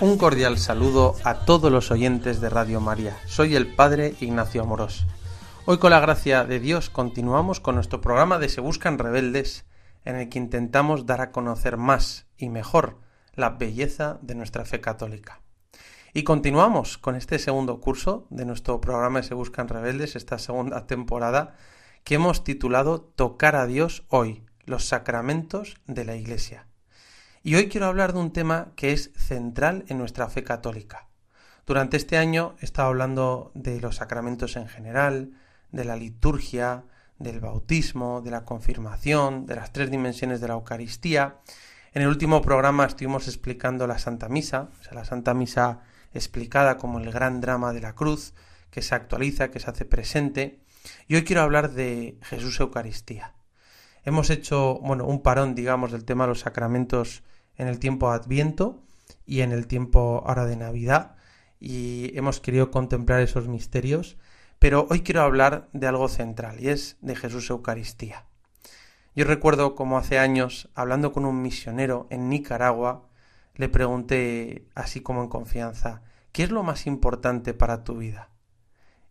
Un cordial saludo a todos los oyentes de Radio María. Soy el Padre Ignacio Amorós. Hoy con la gracia de Dios continuamos con nuestro programa de Se Buscan Rebeldes, en el que intentamos dar a conocer más y mejor la belleza de nuestra fe católica. Y continuamos con este segundo curso de nuestro programa de Se Buscan Rebeldes, esta segunda temporada, que hemos titulado Tocar a Dios hoy, los sacramentos de la Iglesia. Y hoy quiero hablar de un tema que es central en nuestra fe católica. Durante este año he estado hablando de los sacramentos en general, de la liturgia, del bautismo, de la confirmación, de las tres dimensiones de la Eucaristía. En el último programa estuvimos explicando la Santa Misa, o sea, la Santa Misa explicada como el gran drama de la cruz, que se actualiza, que se hace presente. Y hoy quiero hablar de Jesús Eucaristía. Hemos hecho, bueno, un parón, digamos, del tema de los sacramentos en el tiempo Adviento y en el tiempo ahora de Navidad y hemos querido contemplar esos misterios, pero hoy quiero hablar de algo central y es de Jesús Eucaristía. Yo recuerdo como hace años, hablando con un misionero en Nicaragua, le pregunté así como en confianza, ¿qué es lo más importante para tu vida?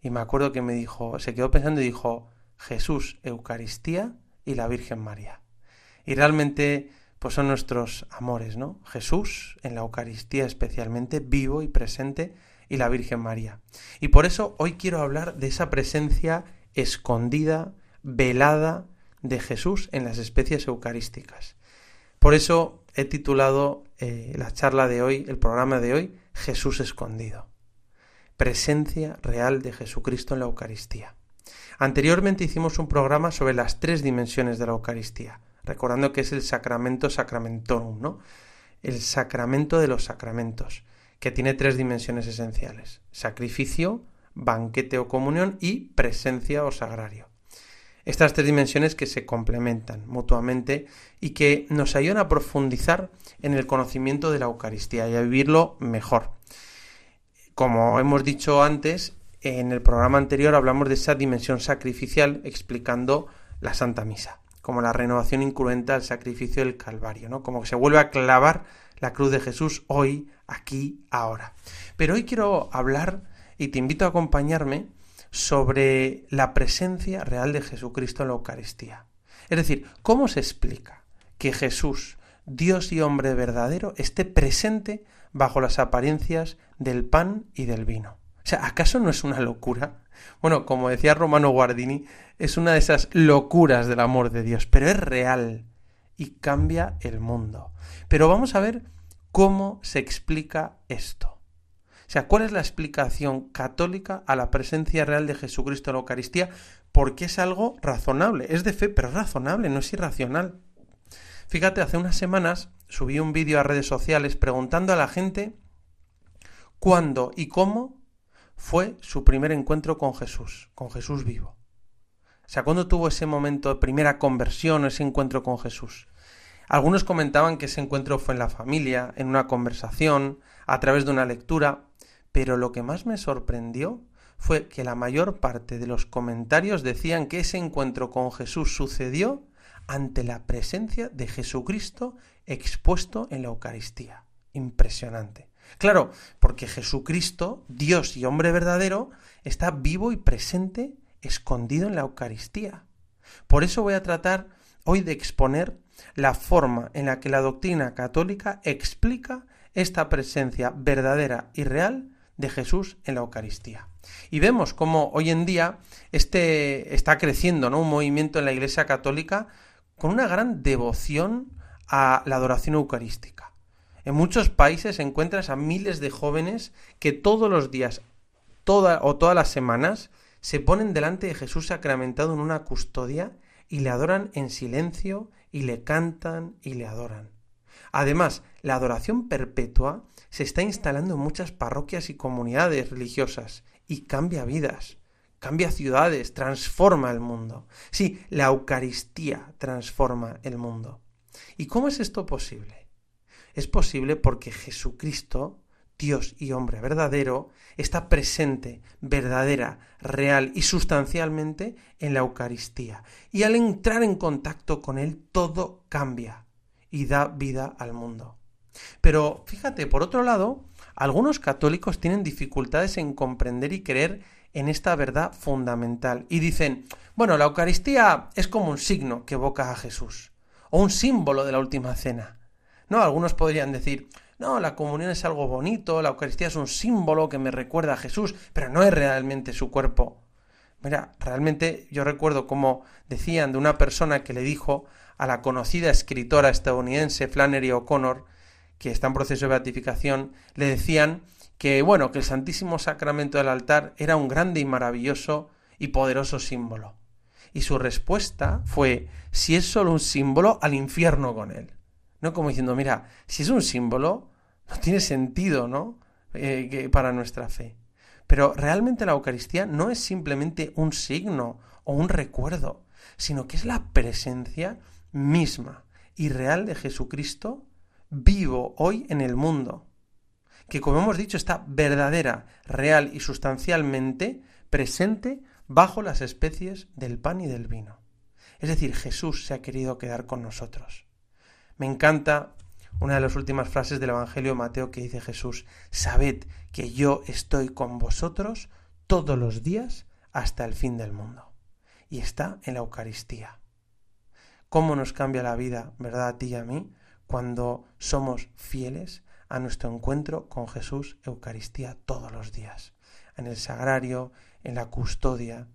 Y me acuerdo que me dijo, se quedó pensando y dijo, Jesús, Eucaristía y la Virgen María. Y realmente pues son nuestros amores, ¿no? Jesús en la Eucaristía especialmente vivo y presente y la Virgen María. Y por eso hoy quiero hablar de esa presencia escondida, velada de Jesús en las especies eucarísticas. Por eso he titulado eh, la charla de hoy, el programa de hoy, Jesús escondido. Presencia real de Jesucristo en la Eucaristía. Anteriormente hicimos un programa sobre las tres dimensiones de la Eucaristía, recordando que es el sacramento sacramentorum, ¿no? El sacramento de los sacramentos, que tiene tres dimensiones esenciales: sacrificio, banquete o comunión y presencia o sagrario. Estas tres dimensiones que se complementan mutuamente y que nos ayudan a profundizar en el conocimiento de la Eucaristía y a vivirlo mejor. Como hemos dicho antes, en el programa anterior hablamos de esa dimensión sacrificial explicando la Santa Misa, como la renovación incruenta al sacrificio del Calvario, ¿no? Como que se vuelve a clavar la cruz de Jesús hoy, aquí, ahora. Pero hoy quiero hablar y te invito a acompañarme sobre la presencia real de Jesucristo en la Eucaristía. Es decir, ¿cómo se explica que Jesús, Dios y hombre verdadero, esté presente bajo las apariencias del pan y del vino? O sea, ¿acaso no es una locura? Bueno, como decía Romano Guardini, es una de esas locuras del amor de Dios, pero es real y cambia el mundo. Pero vamos a ver cómo se explica esto. O sea, ¿cuál es la explicación católica a la presencia real de Jesucristo en la Eucaristía? Porque es algo razonable, es de fe, pero es razonable, no es irracional. Fíjate, hace unas semanas subí un vídeo a redes sociales preguntando a la gente cuándo y cómo fue su primer encuentro con Jesús, con Jesús vivo. O sea, ¿cuándo tuvo ese momento de primera conversión, ese encuentro con Jesús? Algunos comentaban que ese encuentro fue en la familia, en una conversación, a través de una lectura, pero lo que más me sorprendió fue que la mayor parte de los comentarios decían que ese encuentro con Jesús sucedió ante la presencia de Jesucristo expuesto en la Eucaristía. Impresionante. Claro, porque Jesucristo, Dios y hombre verdadero, está vivo y presente, escondido en la Eucaristía. Por eso voy a tratar hoy de exponer la forma en la que la doctrina católica explica esta presencia verdadera y real de Jesús en la Eucaristía. Y vemos cómo hoy en día este está creciendo ¿no? un movimiento en la Iglesia Católica con una gran devoción a la adoración eucarística. En muchos países encuentras a miles de jóvenes que todos los días toda, o todas las semanas se ponen delante de Jesús sacramentado en una custodia y le adoran en silencio y le cantan y le adoran. Además, la adoración perpetua se está instalando en muchas parroquias y comunidades religiosas y cambia vidas, cambia ciudades, transforma el mundo. Sí, la Eucaristía transforma el mundo. ¿Y cómo es esto posible? Es posible porque Jesucristo, Dios y hombre verdadero, está presente, verdadera, real y sustancialmente en la Eucaristía. Y al entrar en contacto con Él, todo cambia y da vida al mundo. Pero fíjate, por otro lado, algunos católicos tienen dificultades en comprender y creer en esta verdad fundamental y dicen, bueno, la Eucaristía es como un signo que evoca a Jesús o un símbolo de la última cena. No, algunos podrían decir, no, la comunión es algo bonito, la Eucaristía es un símbolo que me recuerda a Jesús, pero no es realmente su cuerpo. Mira, realmente yo recuerdo como decían de una persona que le dijo a la conocida escritora estadounidense Flannery O'Connor, que está en proceso de beatificación, le decían que, bueno, que el Santísimo Sacramento del altar era un grande y maravilloso y poderoso símbolo. Y su respuesta fue, si es solo un símbolo, al infierno con él. No como diciendo, mira, si es un símbolo, no tiene sentido, ¿no? Eh, para nuestra fe. Pero realmente la Eucaristía no es simplemente un signo o un recuerdo, sino que es la presencia misma y real de Jesucristo vivo hoy en el mundo, que como hemos dicho está verdadera, real y sustancialmente presente bajo las especies del pan y del vino. Es decir, Jesús se ha querido quedar con nosotros. Me encanta una de las últimas frases del Evangelio de Mateo que dice Jesús, sabed que yo estoy con vosotros todos los días hasta el fin del mundo. Y está en la Eucaristía. ¿Cómo nos cambia la vida, verdad, a ti y a mí, cuando somos fieles a nuestro encuentro con Jesús Eucaristía todos los días, en el sagrario, en la custodia,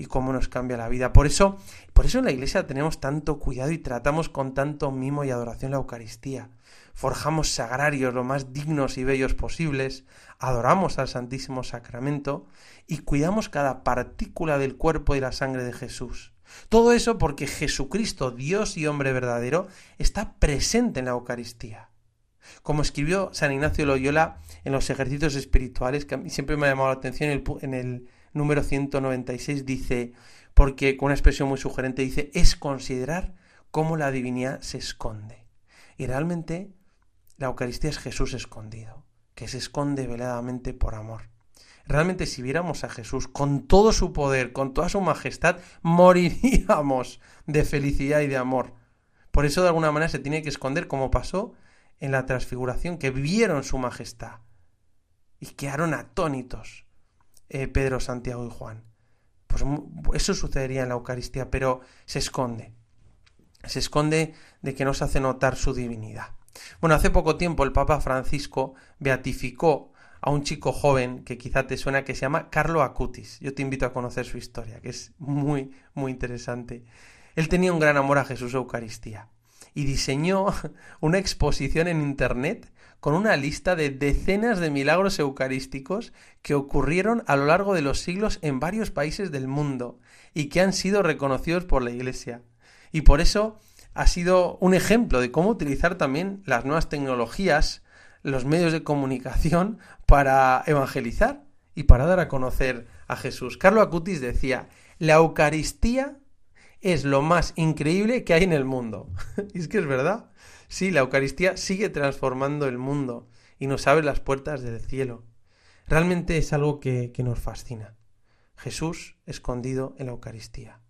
y cómo nos cambia la vida. Por eso, por eso en la iglesia tenemos tanto cuidado y tratamos con tanto mimo y adoración la Eucaristía. Forjamos sagrarios lo más dignos y bellos posibles, adoramos al Santísimo Sacramento y cuidamos cada partícula del cuerpo y la sangre de Jesús. Todo eso porque Jesucristo, Dios y hombre verdadero, está presente en la Eucaristía. Como escribió San Ignacio Loyola en los ejercicios espirituales, que a mí siempre me ha llamado la atención en el, número 196, dice, porque con una expresión muy sugerente dice, es considerar cómo la divinidad se esconde. Y realmente la Eucaristía es Jesús escondido, que se esconde veladamente por amor. Realmente si viéramos a Jesús con todo su poder, con toda su majestad, moriríamos de felicidad y de amor. Por eso de alguna manera se tiene que esconder como pasó en la transfiguración, que vieron su majestad y quedaron atónitos eh, Pedro, Santiago y Juan. Pues eso sucedería en la Eucaristía, pero se esconde. Se esconde de que no se hace notar su divinidad. Bueno, hace poco tiempo el Papa Francisco beatificó a un chico joven que quizá te suena que se llama Carlo Acutis. Yo te invito a conocer su historia, que es muy, muy interesante. Él tenía un gran amor a Jesús Eucaristía y diseñó una exposición en Internet con una lista de decenas de milagros eucarísticos que ocurrieron a lo largo de los siglos en varios países del mundo y que han sido reconocidos por la Iglesia. Y por eso ha sido un ejemplo de cómo utilizar también las nuevas tecnologías, los medios de comunicación para evangelizar y para dar a conocer a Jesús. Carlo Acutis decía, la Eucaristía es lo más increíble que hay en el mundo. y es que es verdad. Sí, la Eucaristía sigue transformando el mundo y nos abre las puertas del cielo. Realmente es algo que, que nos fascina. Jesús escondido en la Eucaristía,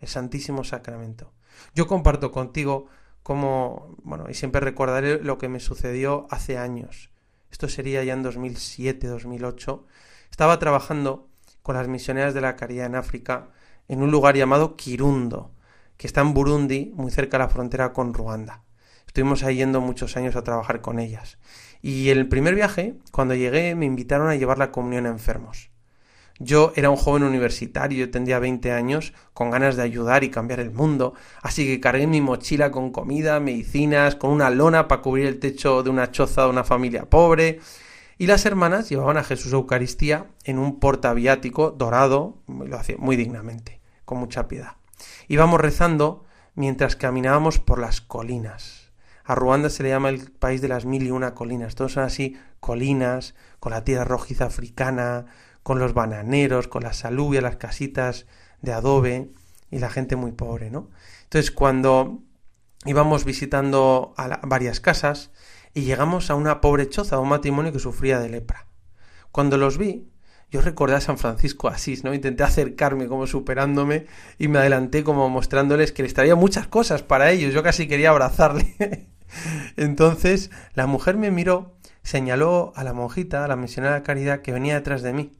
el Santísimo Sacramento. Yo comparto contigo como, bueno, y siempre recordaré lo que me sucedió hace años. Esto sería ya en 2007, 2008. Estaba trabajando con las misioneras de la caridad en África en un lugar llamado Kirundo, que está en Burundi, muy cerca de la frontera con Ruanda. Estuvimos ahí yendo muchos años a trabajar con ellas. Y el primer viaje, cuando llegué, me invitaron a llevar la comunión a enfermos. Yo era un joven universitario, yo tendría 20 años, con ganas de ayudar y cambiar el mundo, así que cargué mi mochila con comida, medicinas, con una lona para cubrir el techo de una choza de una familia pobre, y las hermanas llevaban a Jesús Eucaristía en un portaviático dorado, lo hacía muy dignamente, con mucha piedad. Íbamos rezando mientras caminábamos por las colinas, A Ruanda se le llama el país de las mil y una colinas. Todos son así colinas, con la tierra rojiza africana, con los bananeros, con las alubias, las casitas de adobe y la gente muy pobre, ¿no? Entonces, cuando íbamos visitando varias casas y llegamos a una pobre choza, a un matrimonio que sufría de lepra. Cuando los vi, yo recordé a San Francisco Asís, ¿no? Intenté acercarme como superándome y me adelanté como mostrándoles que les traía muchas cosas para ellos. Yo casi quería abrazarle. Entonces la mujer me miró, señaló a la monjita, a la misionera de caridad que venía detrás de mí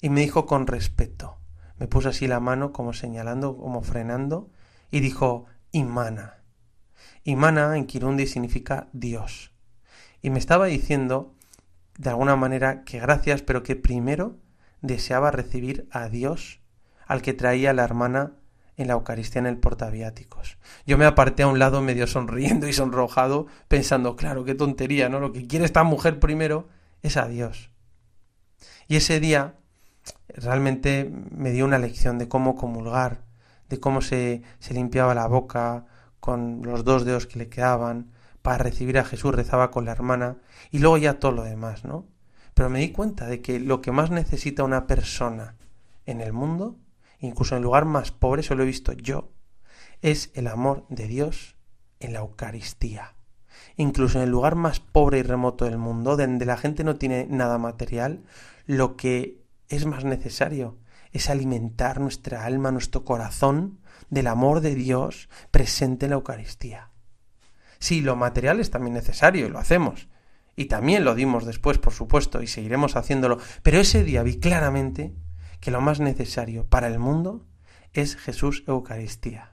y me dijo con respeto. Me puso así la mano como señalando, como frenando y dijo Imana. Imana en Kirundi significa Dios. Y me estaba diciendo de alguna manera que gracias, pero que primero deseaba recibir a Dios al que traía la hermana en la Eucaristía en el portaviáticos. Yo me aparté a un lado medio sonriendo y sonrojado, pensando, claro, qué tontería, ¿no? Lo que quiere esta mujer primero es a Dios. Y ese día realmente me dio una lección de cómo comulgar, de cómo se, se limpiaba la boca con los dos dedos que le quedaban, para recibir a Jesús rezaba con la hermana y luego ya todo lo demás, ¿no? Pero me di cuenta de que lo que más necesita una persona en el mundo, incluso en el lugar más pobre, eso lo he visto yo, es el amor de Dios en la Eucaristía. Incluso en el lugar más pobre y remoto del mundo, donde la gente no tiene nada material, lo que es más necesario es alimentar nuestra alma, nuestro corazón del amor de Dios presente en la Eucaristía. Sí, lo material es también necesario y lo hacemos. Y también lo dimos después, por supuesto, y seguiremos haciéndolo. Pero ese día vi claramente que lo más necesario para el mundo es Jesús Eucaristía.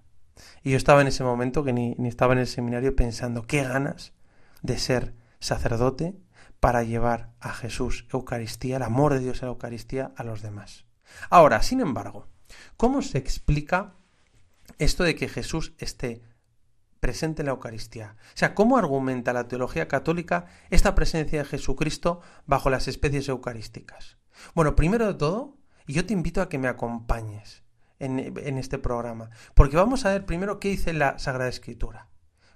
Y yo estaba en ese momento que ni, ni estaba en el seminario pensando qué ganas de ser sacerdote para llevar a Jesús Eucaristía, el amor de Dios en la Eucaristía a los demás. Ahora, sin embargo, ¿cómo se explica esto de que Jesús esté presente en la Eucaristía. O sea, ¿cómo argumenta la teología católica esta presencia de Jesucristo bajo las especies eucarísticas? Bueno, primero de todo, y yo te invito a que me acompañes en, en este programa, porque vamos a ver primero qué dice la Sagrada Escritura,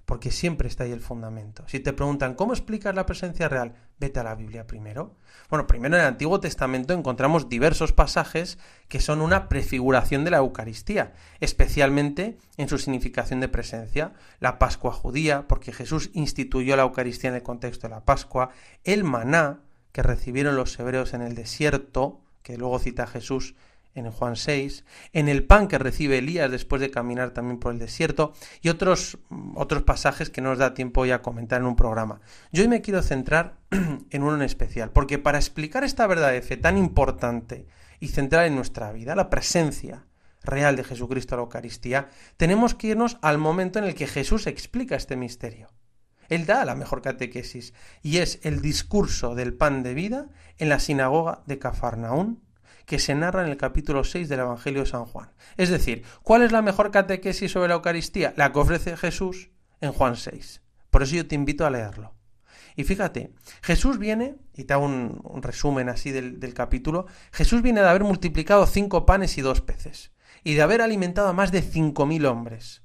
porque siempre está ahí el fundamento. Si te preguntan, ¿cómo explicas la presencia real? Vete a la Biblia primero. Bueno, primero en el Antiguo Testamento encontramos diversos pasajes que son una prefiguración de la Eucaristía, especialmente en su significación de presencia. La Pascua judía, porque Jesús instituyó la Eucaristía en el contexto de la Pascua. El maná, que recibieron los hebreos en el desierto, que luego cita Jesús en Juan 6, en el pan que recibe Elías después de caminar también por el desierto y otros, otros pasajes que no nos da tiempo hoy a comentar en un programa. Yo hoy me quiero centrar en uno en especial, porque para explicar esta verdad de fe tan importante y central en nuestra vida, la presencia real de Jesucristo a la Eucaristía, tenemos que irnos al momento en el que Jesús explica este misterio. Él da la mejor catequesis y es el discurso del pan de vida en la sinagoga de Cafarnaún que se narra en el capítulo 6 del Evangelio de San Juan. Es decir, ¿cuál es la mejor catequesis sobre la Eucaristía? La que ofrece Jesús en Juan 6. Por eso yo te invito a leerlo. Y fíjate, Jesús viene, y te hago un, resumen así del, del, capítulo, Jesús viene de haber multiplicado cinco panes y dos peces, y de haber alimentado a más de cinco mil hombres.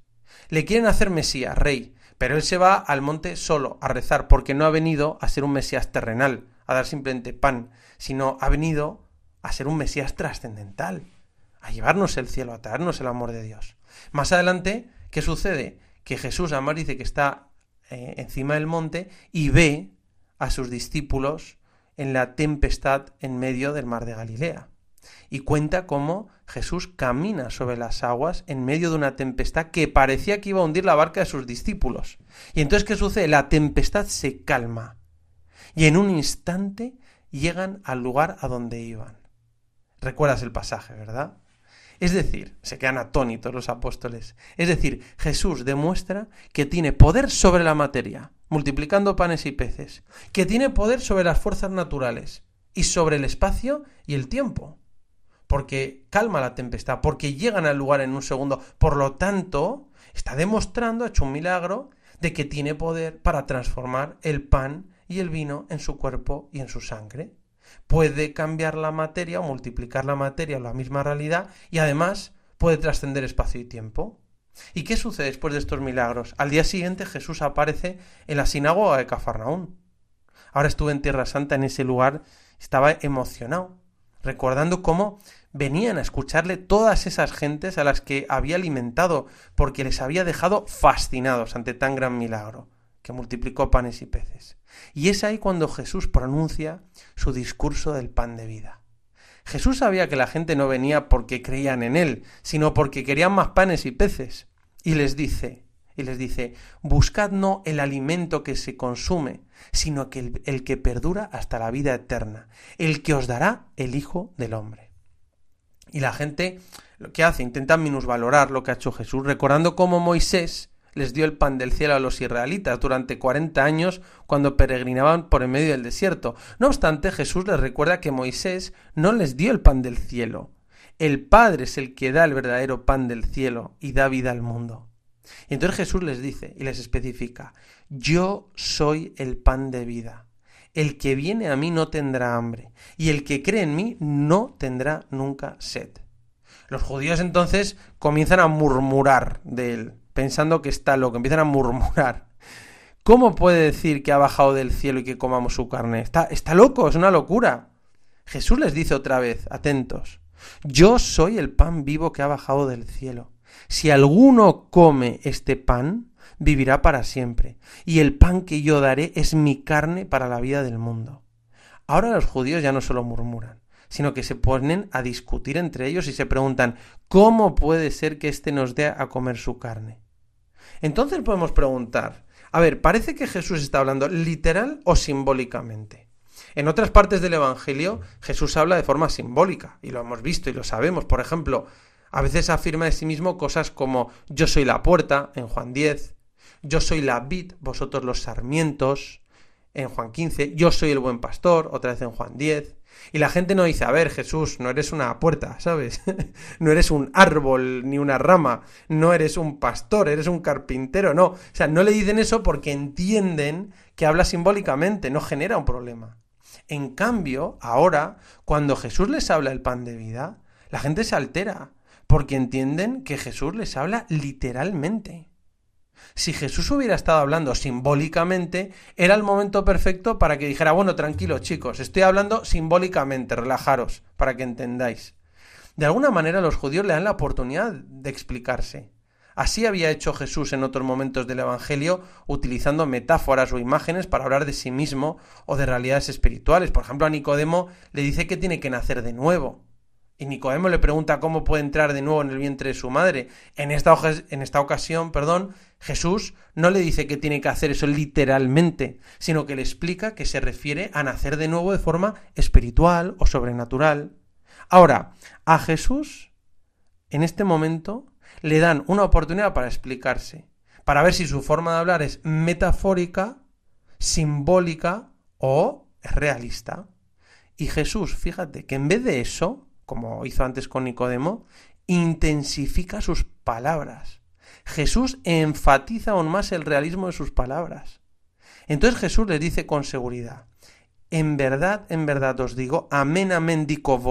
Le quieren hacer Mesías, rey, pero él se va al monte solo a rezar, porque no ha venido a ser un Mesías terrenal, a dar simplemente pan, sino ha venido a ser un Mesías trascendental, a llevarnos el cielo, a traernos el amor de Dios. Más adelante, ¿qué sucede? Que Jesús además dice que está eh, encima del monte y ve a sus discípulos en la tempestad en medio del mar de Galilea. Y cuenta cómo Jesús camina sobre las aguas en medio de una tempestad que parecía que iba a hundir la barca de sus discípulos. Y entonces, ¿qué sucede? La tempestad se calma. Y en un instante llegan al lugar a donde iban. Recuerdas el pasaje, ¿verdad? Es decir, se quedan atónitos los apóstoles. Es decir, Jesús demuestra que tiene poder sobre la materia, multiplicando panes y peces, que tiene poder sobre las fuerzas naturales y sobre el espacio y el tiempo, porque calma la tempestad, porque llegan al lugar en un segundo. Por lo tanto, está demostrando, ha hecho un milagro, de que tiene poder para transformar el pan y el vino en su cuerpo y en su sangre puede cambiar la materia o multiplicar la materia o la misma realidad y además puede trascender espacio y tiempo. ¿Y qué sucede después de estos milagros? Al día siguiente Jesús aparece en la sinagoga de Cafarnaún. Ahora estuve en Tierra Santa, en ese lugar, estaba emocionado, recordando cómo venían a escucharle todas esas gentes a las que había alimentado, porque les había dejado fascinados ante tan gran milagro, que multiplicó panes y peces. Y es ahí cuando Jesús pronuncia su discurso del pan de vida. Jesús sabía que la gente no venía porque creían en él, sino porque querían más panes y peces. Y les dice, y les dice, buscad no el alimento que se consume, sino que el, el que perdura hasta la vida eterna, el que os dará el Hijo del Hombre. Y la gente lo que hace, intenta minusvalorar lo que ha hecho Jesús, recordando cómo Moisés les dio el pan del cielo a los israelitas durante 40 años cuando peregrinaban por en medio del desierto. No obstante, Jesús les recuerda que Moisés no les dio el pan del cielo. El Padre es el que da el verdadero pan del cielo y da vida al mundo. Y entonces Jesús les dice y les especifica, yo soy el pan de vida. El que viene a mí no tendrá hambre, y el que cree en mí no tendrá nunca sed. Los judíos entonces comienzan a murmurar de él, pensando que está loco, empiezan a murmurar. ¿Cómo puede decir que ha bajado del cielo y que comamos su carne? Está, está loco, es una locura. Jesús les dice otra vez, atentos, yo soy el pan vivo que ha bajado del cielo. Si alguno come este pan, vivirá para siempre, y el pan que yo daré es mi carne para la vida del mundo. Ahora los judíos ya no solo murmuran, sino que se ponen a discutir entre ellos y se preguntan ¿cómo puede ser que éste nos dé a comer su carne? Entonces podemos preguntar, a ver, parece que Jesús está hablando literal o simbólicamente. En otras partes del Evangelio Jesús habla de forma simbólica, y lo hemos visto y lo sabemos. Por ejemplo, a veces afirma de sí mismo cosas como yo soy la puerta en Juan 10, yo soy la vid, vosotros los sarmientos en Juan 15, yo soy el buen pastor, otra vez en Juan 10. Y la gente no dice, a ver, Jesús, no eres una puerta, ¿sabes? no eres un árbol ni una rama, no eres un pastor, eres un carpintero, no. O sea, no le dicen eso porque entienden que habla simbólicamente, no genera un problema. En cambio, ahora, cuando Jesús les habla el pan de vida, la gente se altera, porque entienden que Jesús les habla literalmente. Si Jesús hubiera estado hablando simbólicamente, era el momento perfecto para que dijera, bueno, tranquilos chicos, estoy hablando simbólicamente, relajaros, para que entendáis. De alguna manera los judíos le dan la oportunidad de explicarse. Así había hecho Jesús en otros momentos del Evangelio, utilizando metáforas o imágenes para hablar de sí mismo o de realidades espirituales. Por ejemplo, a Nicodemo le dice que tiene que nacer de nuevo. Y Nicodemo le pregunta cómo puede entrar de nuevo en el vientre de su madre. En esta, en esta ocasión, perdón, Jesús no le dice que tiene que hacer eso literalmente, sino que le explica que se refiere a nacer de nuevo de forma espiritual o sobrenatural. Ahora, a Jesús, en este momento, le dan una oportunidad para explicarse, para ver si su forma de hablar es metafórica, simbólica o realista. Y Jesús, fíjate que en vez de eso, como hizo antes con Nicodemo, intensifica sus palabras. Jesús enfatiza aún más el realismo de sus palabras. Entonces Jesús les dice con seguridad, en verdad, en verdad os digo, amén, amén, dico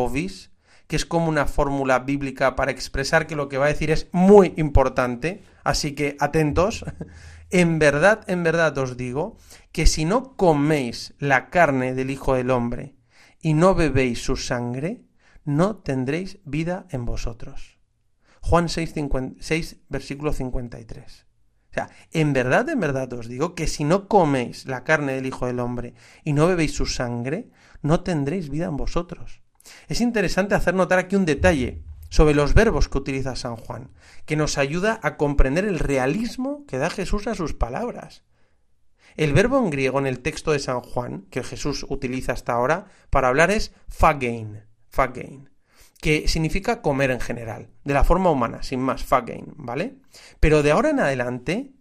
que es como una fórmula bíblica para expresar que lo que va a decir es muy importante, así que atentos, en verdad, en verdad os digo, que si no coméis la carne del Hijo del Hombre y no bebéis su sangre, no tendréis vida en vosotros. Juan 6, 6, versículo 53. O sea, en verdad, en verdad os digo que si no coméis la carne del Hijo del Hombre y no bebéis su sangre, no tendréis vida en vosotros. Es interesante hacer notar aquí un detalle sobre los verbos que utiliza San Juan, que nos ayuda a comprender el realismo que da Jesús a sus palabras. El verbo en griego en el texto de San Juan, que Jesús utiliza hasta ahora para hablar es fagein, que significa comer en general, de la forma humana, sin más, ¿vale? Pero de ahora en adelante,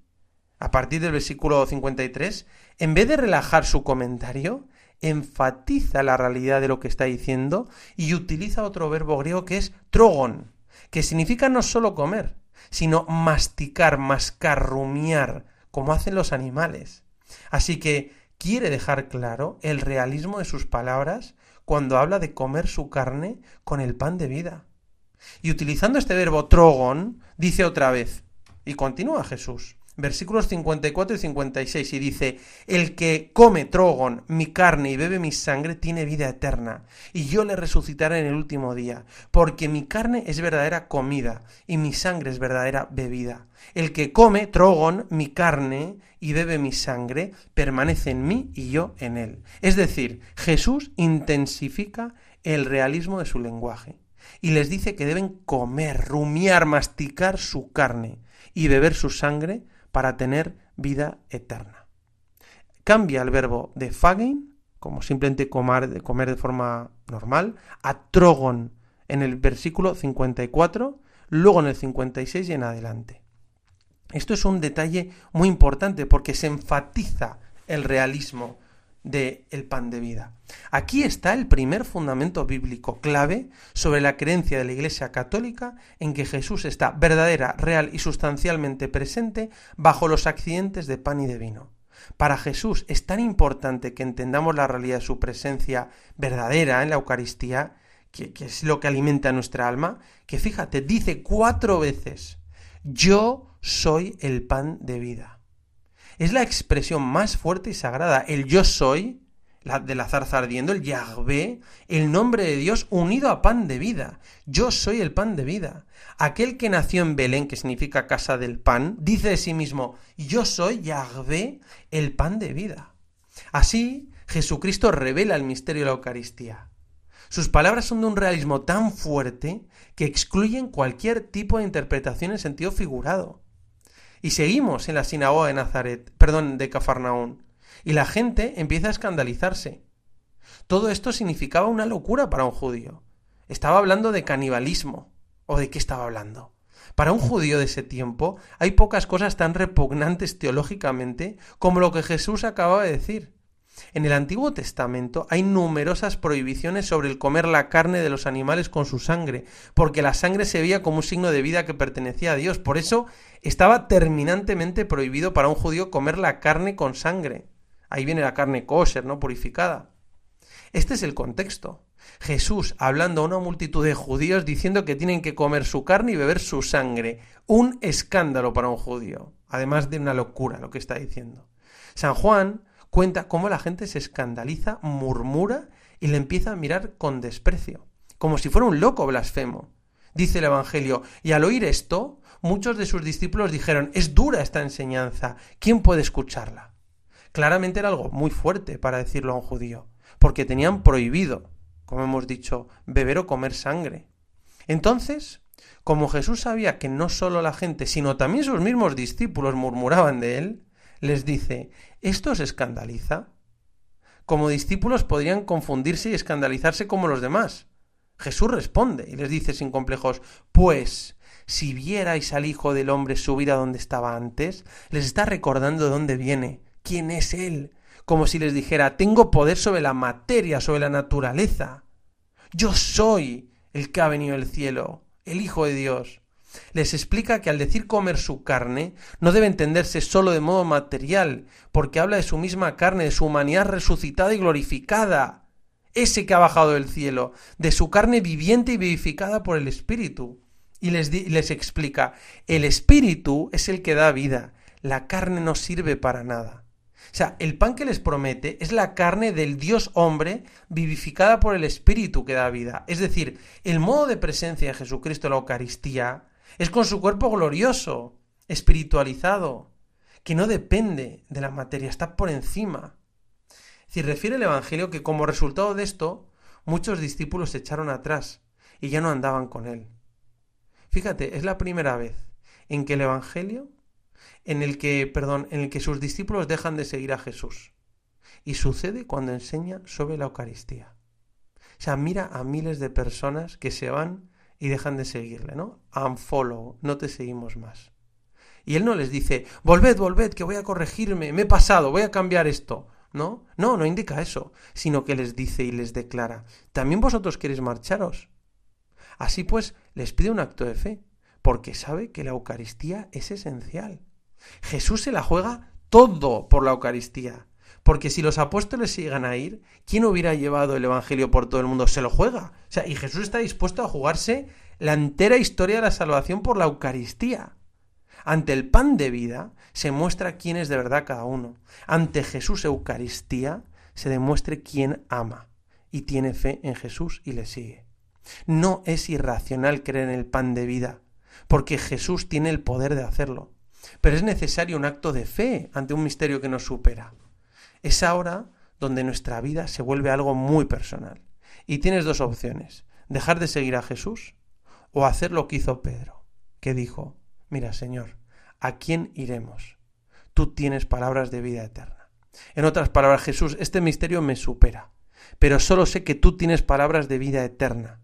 a partir del versículo 53, en vez de relajar su comentario, enfatiza la realidad de lo que está diciendo y utiliza otro verbo griego que es trogon, que significa no solo comer, sino masticar, mascar, rumiar, como hacen los animales. Así que quiere dejar claro el realismo de sus palabras cuando habla de comer su carne con el pan de vida. Y utilizando este verbo trogon, dice otra vez, Y continúa Jesús. Versículos 54 y 56 y dice, El que come trogon, mi carne y bebe mi sangre tiene vida eterna, y yo le resucitaré en el último día, porque mi carne es verdadera comida y mi sangre es verdadera bebida. El que come trogon, mi carne y bebe mi sangre, permanece en mí y yo en él. Es decir, Jesús intensifica el realismo de su lenguaje y les dice que deben comer, rumiar, masticar su carne y beber su sangre para tener vida eterna. Cambia el verbo de fagein, como simplemente comer, comer de forma normal, a trogon en el versículo 54, luego en el 56 y en adelante. Esto es un detalle muy importante porque se enfatiza el realismo del el pan de vida. Aquí está el primer fundamento bíblico clave sobre la creencia de la Iglesia Católica en que Jesús está verdadera, real y sustancialmente presente bajo los accidentes de pan y de vino. Para Jesús es tan importante que entendamos la realidad de su presencia verdadera en la Eucaristía, que, que es lo que alimenta nuestra alma, que fíjate, dice cuatro veces, yo soy el pan de vida. Es la expresión más fuerte y sagrada. El yo soy, la de la zarza ardiendo, el Yahvé, el nombre de Dios unido a pan de vida. Yo soy el pan de vida. Aquel que nació en Belén, que significa casa del pan, dice de sí mismo, yo soy Yahvé, el pan de vida. Así, Jesucristo revela el misterio de la Eucaristía. Sus palabras son de un realismo tan fuerte que excluyen cualquier tipo de interpretación en sentido figurado. Y seguimos en la sinagoga de Nazaret, perdón, de Cafarnaún, y la gente empieza a escandalizarse. Todo esto significaba una locura para un judío. Estaba hablando de canibalismo. ¿O de qué estaba hablando? Para un judío de ese tiempo hay pocas cosas tan repugnantes teológicamente como lo que Jesús acababa de decir. En el Antiguo Testamento hay numerosas prohibiciones sobre el comer la carne de los animales con su sangre, porque la sangre se veía como un signo de vida que pertenecía a Dios. Por eso estaba terminantemente prohibido para un judío comer la carne con sangre. Ahí viene la carne kosher, ¿no? Purificada. Este es el contexto. Jesús hablando a una multitud de judíos diciendo que tienen que comer su carne y beber su sangre. Un escándalo para un judío. Además de una locura lo que está diciendo. San Juan cuenta cómo la gente se escandaliza, murmura y le empieza a mirar con desprecio, como si fuera un loco blasfemo. Dice el Evangelio, y al oír esto, muchos de sus discípulos dijeron, es dura esta enseñanza, ¿quién puede escucharla? Claramente era algo muy fuerte para decirlo a un judío, porque tenían prohibido, como hemos dicho, beber o comer sangre. Entonces, como Jesús sabía que no solo la gente, sino también sus mismos discípulos murmuraban de él, les dice, ¿esto os escandaliza? Como discípulos podrían confundirse y escandalizarse como los demás. Jesús responde y les dice sin complejos, pues si vierais al Hijo del Hombre subir a donde estaba antes, les está recordando de dónde viene, quién es Él, como si les dijera, tengo poder sobre la materia, sobre la naturaleza. Yo soy el que ha venido del cielo, el Hijo de Dios. Les explica que al decir comer su carne no debe entenderse sólo de modo material, porque habla de su misma carne, de su humanidad resucitada y glorificada, ese que ha bajado del cielo, de su carne viviente y vivificada por el Espíritu. Y les, les explica, el Espíritu es el que da vida, la carne no sirve para nada. O sea, el pan que les promete es la carne del Dios hombre vivificada por el Espíritu que da vida. Es decir, el modo de presencia de Jesucristo en la Eucaristía es con su cuerpo glorioso, espiritualizado, que no depende de la materia, está por encima. Es decir, refiere el Evangelio que como resultado de esto, muchos discípulos se echaron atrás y ya no andaban con él. Fíjate, es la primera vez en que el Evangelio en el que, perdón, en el que sus discípulos dejan de seguir a Jesús. Y sucede cuando enseña sobre la Eucaristía. O sea, mira a miles de personas que se van y dejan de seguirle, ¿no? Unfollow, no te seguimos más. Y él no les dice, volved, volved, que voy a corregirme, me he pasado, voy a cambiar esto. ¿No? No, no indica eso, sino que les dice y les declara, ¿también vosotros queréis marcharos? Así pues, les pide un acto de fe, porque sabe que la Eucaristía es esencial. Jesús se la juega todo por la Eucaristía. Porque si los apóstoles se llegan a ir, ¿quién hubiera llevado el Evangelio por todo el mundo? Se lo juega. O sea, y Jesús está dispuesto a jugarse la entera historia de la salvación por la Eucaristía. Ante el pan de vida se muestra quién es de verdad cada uno. Ante Jesús Eucaristía se demuestre quién ama y tiene fe en Jesús y le sigue. No es irracional creer en el pan de vida, porque Jesús tiene el poder de hacerlo. Pero es necesario un acto de fe ante un misterio que nos supera. Es ahora donde nuestra vida se vuelve algo muy personal. Y tienes dos opciones, dejar de seguir a Jesús o hacer lo que hizo Pedro, que dijo, mira Señor, ¿a quién iremos? Tú tienes palabras de vida eterna. En otras palabras, Jesús, este misterio me supera, pero solo sé que tú tienes palabras de vida eterna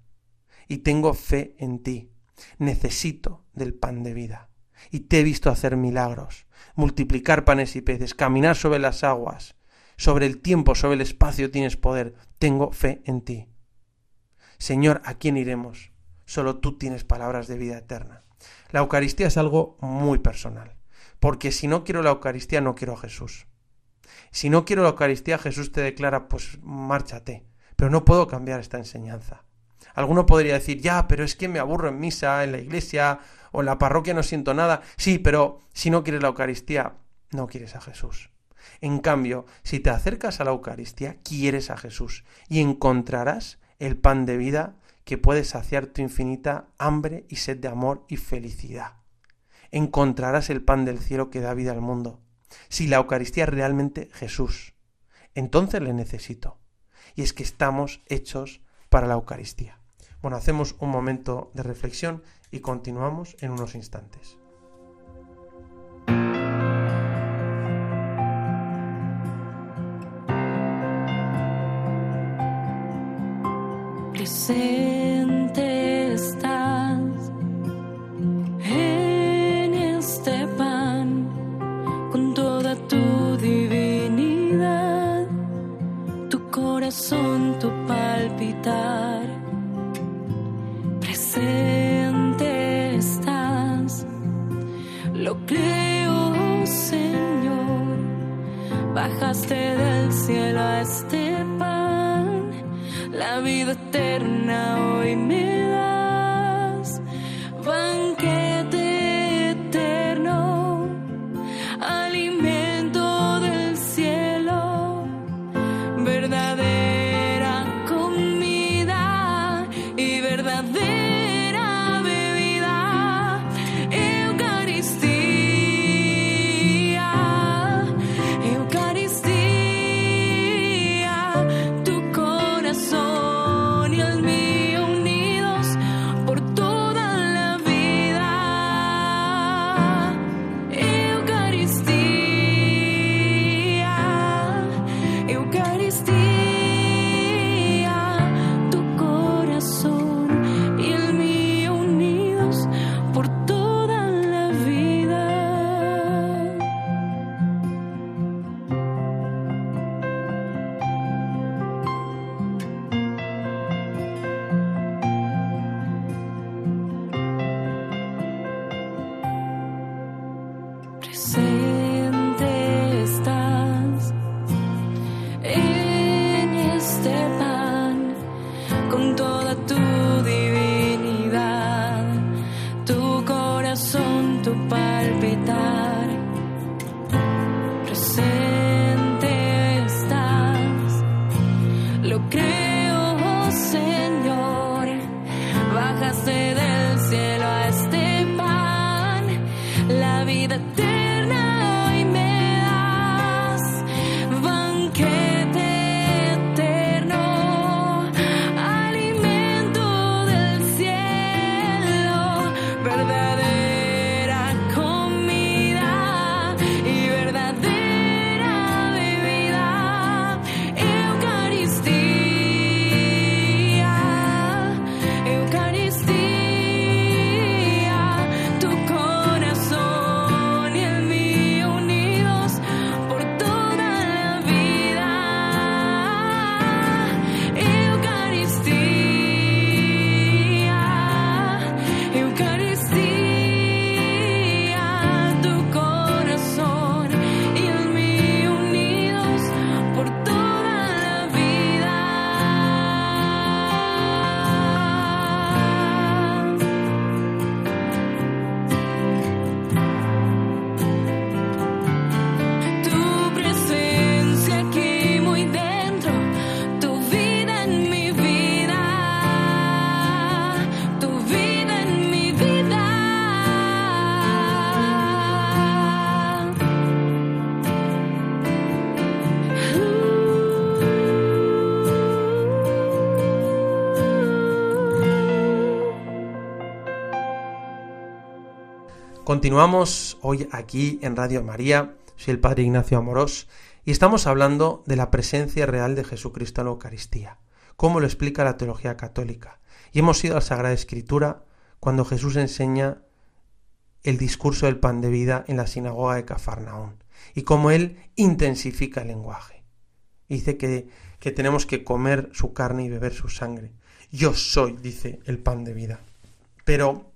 y tengo fe en ti. Necesito del pan de vida. Y te he visto hacer milagros, multiplicar panes y peces, caminar sobre las aguas, sobre el tiempo, sobre el espacio tienes poder. Tengo fe en ti. Señor, ¿a quién iremos? Solo tú tienes palabras de vida eterna. La Eucaristía es algo muy personal, porque si no quiero la Eucaristía no quiero a Jesús. Si no quiero la Eucaristía, Jesús te declara, pues márchate. Pero no puedo cambiar esta enseñanza. Alguno podría decir, ya, pero es que me aburro en misa, en la iglesia o en la parroquia no siento nada. Sí, pero si no quieres la Eucaristía, no quieres a Jesús. En cambio, si te acercas a la Eucaristía, quieres a Jesús y encontrarás el pan de vida que puede saciar tu infinita hambre y sed de amor y felicidad. Encontrarás el pan del cielo que da vida al mundo. Si la Eucaristía es realmente Jesús, entonces le necesito. Y es que estamos hechos para la Eucaristía. Bueno, hacemos un momento de reflexión y continuamos en unos instantes. Presente estás en este pan con toda tu divinidad, tu corazón, tu palpitar. Presente estás, lo creo, Señor. Bajaste del cielo a este vida eterna hoy me Señor. Bajaste del Continuamos hoy aquí en Radio María, soy el Padre Ignacio Amorós y estamos hablando de la presencia real de Jesucristo en la Eucaristía, cómo lo explica la teología católica. Y hemos ido a la Sagrada Escritura cuando Jesús enseña el discurso del pan de vida en la sinagoga de Cafarnaún y cómo él intensifica el lenguaje. Dice que, que tenemos que comer su carne y beber su sangre. Yo soy, dice, el pan de vida. Pero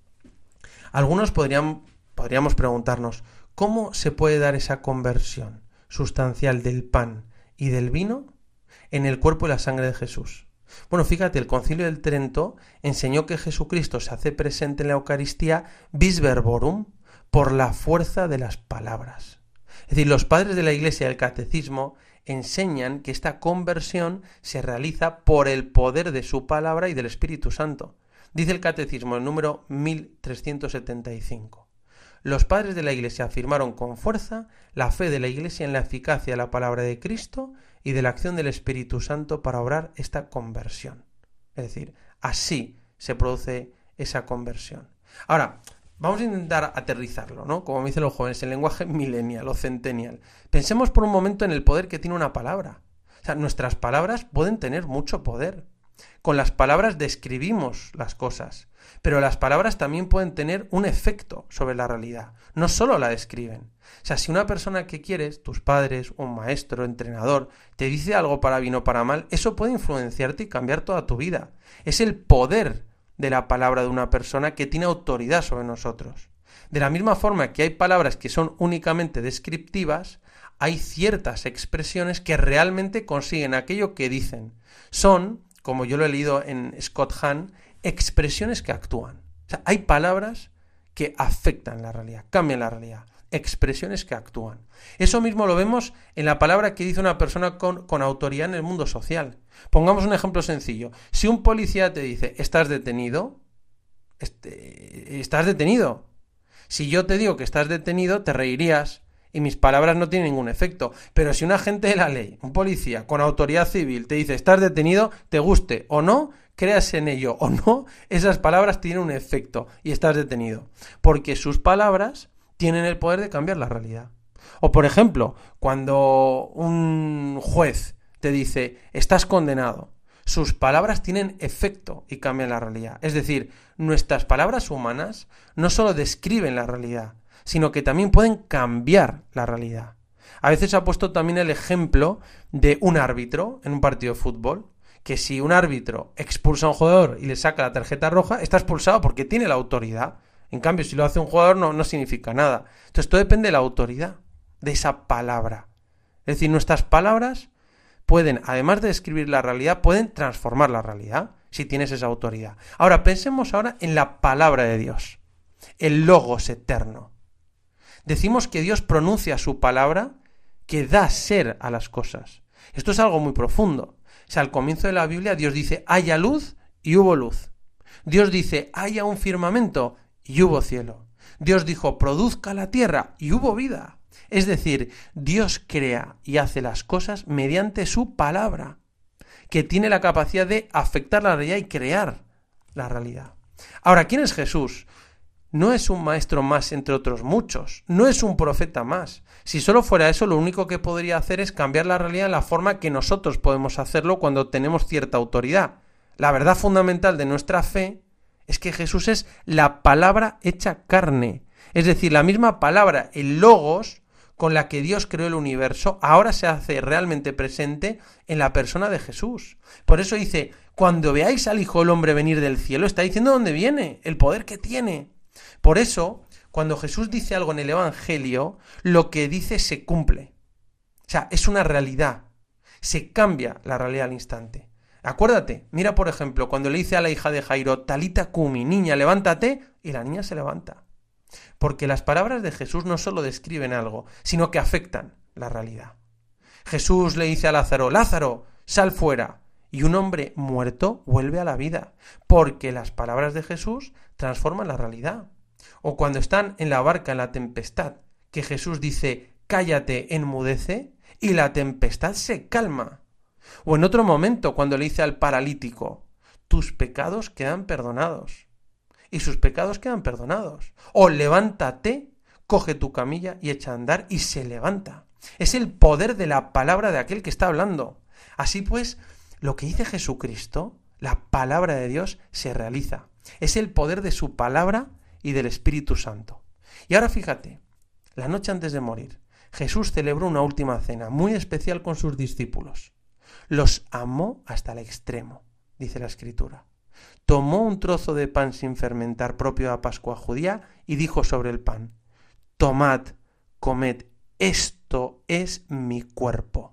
algunos podrían podríamos preguntarnos, ¿cómo se puede dar esa conversión sustancial del pan y del vino en el cuerpo y la sangre de Jesús? Bueno, fíjate, el concilio del Trento enseñó que Jesucristo se hace presente en la Eucaristía vis verborum, por la fuerza de las palabras. Es decir, los padres de la Iglesia del Catecismo enseñan que esta conversión se realiza por el poder de su palabra y del Espíritu Santo. Dice el Catecismo, el número 1375. Los padres de la Iglesia afirmaron con fuerza la fe de la Iglesia en la eficacia de la palabra de Cristo y de la acción del Espíritu Santo para obrar esta conversión. Es decir, así se produce esa conversión. Ahora, vamos a intentar aterrizarlo, ¿no? Como me dicen los jóvenes, el lenguaje millennial o centennial. Pensemos por un momento en el poder que tiene una palabra. O sea, nuestras palabras pueden tener mucho poder. Con las palabras describimos las cosas, pero las palabras también pueden tener un efecto sobre la realidad, no solo la describen. O sea, si una persona que quieres, tus padres, un maestro, entrenador, te dice algo para bien o para mal, eso puede influenciarte y cambiar toda tu vida. Es el poder de la palabra de una persona que tiene autoridad sobre nosotros. De la misma forma que hay palabras que son únicamente descriptivas, hay ciertas expresiones que realmente consiguen aquello que dicen. Son como yo lo he leído en Scott Hahn, expresiones que actúan. O sea, hay palabras que afectan la realidad, cambian la realidad. Expresiones que actúan. Eso mismo lo vemos en la palabra que dice una persona con, con autoridad en el mundo social. Pongamos un ejemplo sencillo. Si un policía te dice, estás detenido, este, estás detenido. Si yo te digo que estás detenido, te reirías y mis palabras no tienen ningún efecto. Pero si un agente de la ley, un policía con autoridad civil, te dice estás detenido, te guste o no, creas en ello o no, esas palabras tienen un efecto y estás detenido. Porque sus palabras tienen el poder de cambiar la realidad. O por ejemplo, cuando un juez te dice estás condenado, sus palabras tienen efecto y cambian la realidad. Es decir, nuestras palabras humanas no solo describen la realidad, sino que también pueden cambiar la realidad. A veces ha puesto también el ejemplo de un árbitro en un partido de fútbol, que si un árbitro expulsa a un jugador y le saca la tarjeta roja, está expulsado porque tiene la autoridad. En cambio, si lo hace un jugador no, no significa nada. Entonces, todo depende de la autoridad, de esa palabra. Es decir, nuestras palabras pueden, además de describir la realidad, pueden transformar la realidad si tienes esa autoridad. Ahora, pensemos ahora en la palabra de Dios, el logos eterno decimos que Dios pronuncia su palabra que da ser a las cosas. Esto es algo muy profundo. Al comienzo de la Biblia Dios dice, haya luz y hubo luz. Dios dice, haya un firmamento y hubo cielo. Dios dijo, produzca la tierra y hubo vida. Es decir, Dios crea y hace las cosas mediante su palabra, que tiene la capacidad de afectar la realidad y crear la realidad. Ahora, ¿quién es Jesús? No es un maestro más entre otros muchos, no es un profeta más. Si solo fuera eso, lo único que podría hacer es cambiar la realidad en la forma que nosotros podemos hacerlo cuando tenemos cierta autoridad. La verdad fundamental de nuestra fe es que Jesús es la palabra hecha carne. Es decir, la misma palabra, el logos, con la que Dios creó el universo, ahora se hace realmente presente en la persona de Jesús. Por eso dice, cuando veáis al Hijo del Hombre venir del cielo, está diciendo dónde viene, el poder que tiene. Por eso, cuando Jesús dice algo en el Evangelio, lo que dice se cumple. O sea, es una realidad. Se cambia la realidad al instante. Acuérdate, mira por ejemplo, cuando le dice a la hija de Jairo, Talita Kumi, niña, levántate, y la niña se levanta. Porque las palabras de Jesús no solo describen algo, sino que afectan la realidad. Jesús le dice a Lázaro, Lázaro, sal fuera. Y un hombre muerto vuelve a la vida, porque las palabras de Jesús transforman la realidad. O cuando están en la barca en la tempestad, que Jesús dice, cállate, enmudece, y la tempestad se calma. O en otro momento, cuando le dice al paralítico, tus pecados quedan perdonados. Y sus pecados quedan perdonados. O levántate coge tu camilla y echa a andar y se levanta. Es el poder de la palabra de aquel que está hablando. Así pues, lo que dice Jesucristo, la palabra de Dios, se realiza. Es el poder de su palabra y del Espíritu Santo. Y ahora fíjate, la noche antes de morir, Jesús celebró una última cena muy especial con sus discípulos. Los amó hasta el extremo, dice la Escritura. Tomó un trozo de pan sin fermentar propio a Pascua judía y dijo sobre el pan, Tomad, comed, esto es mi cuerpo.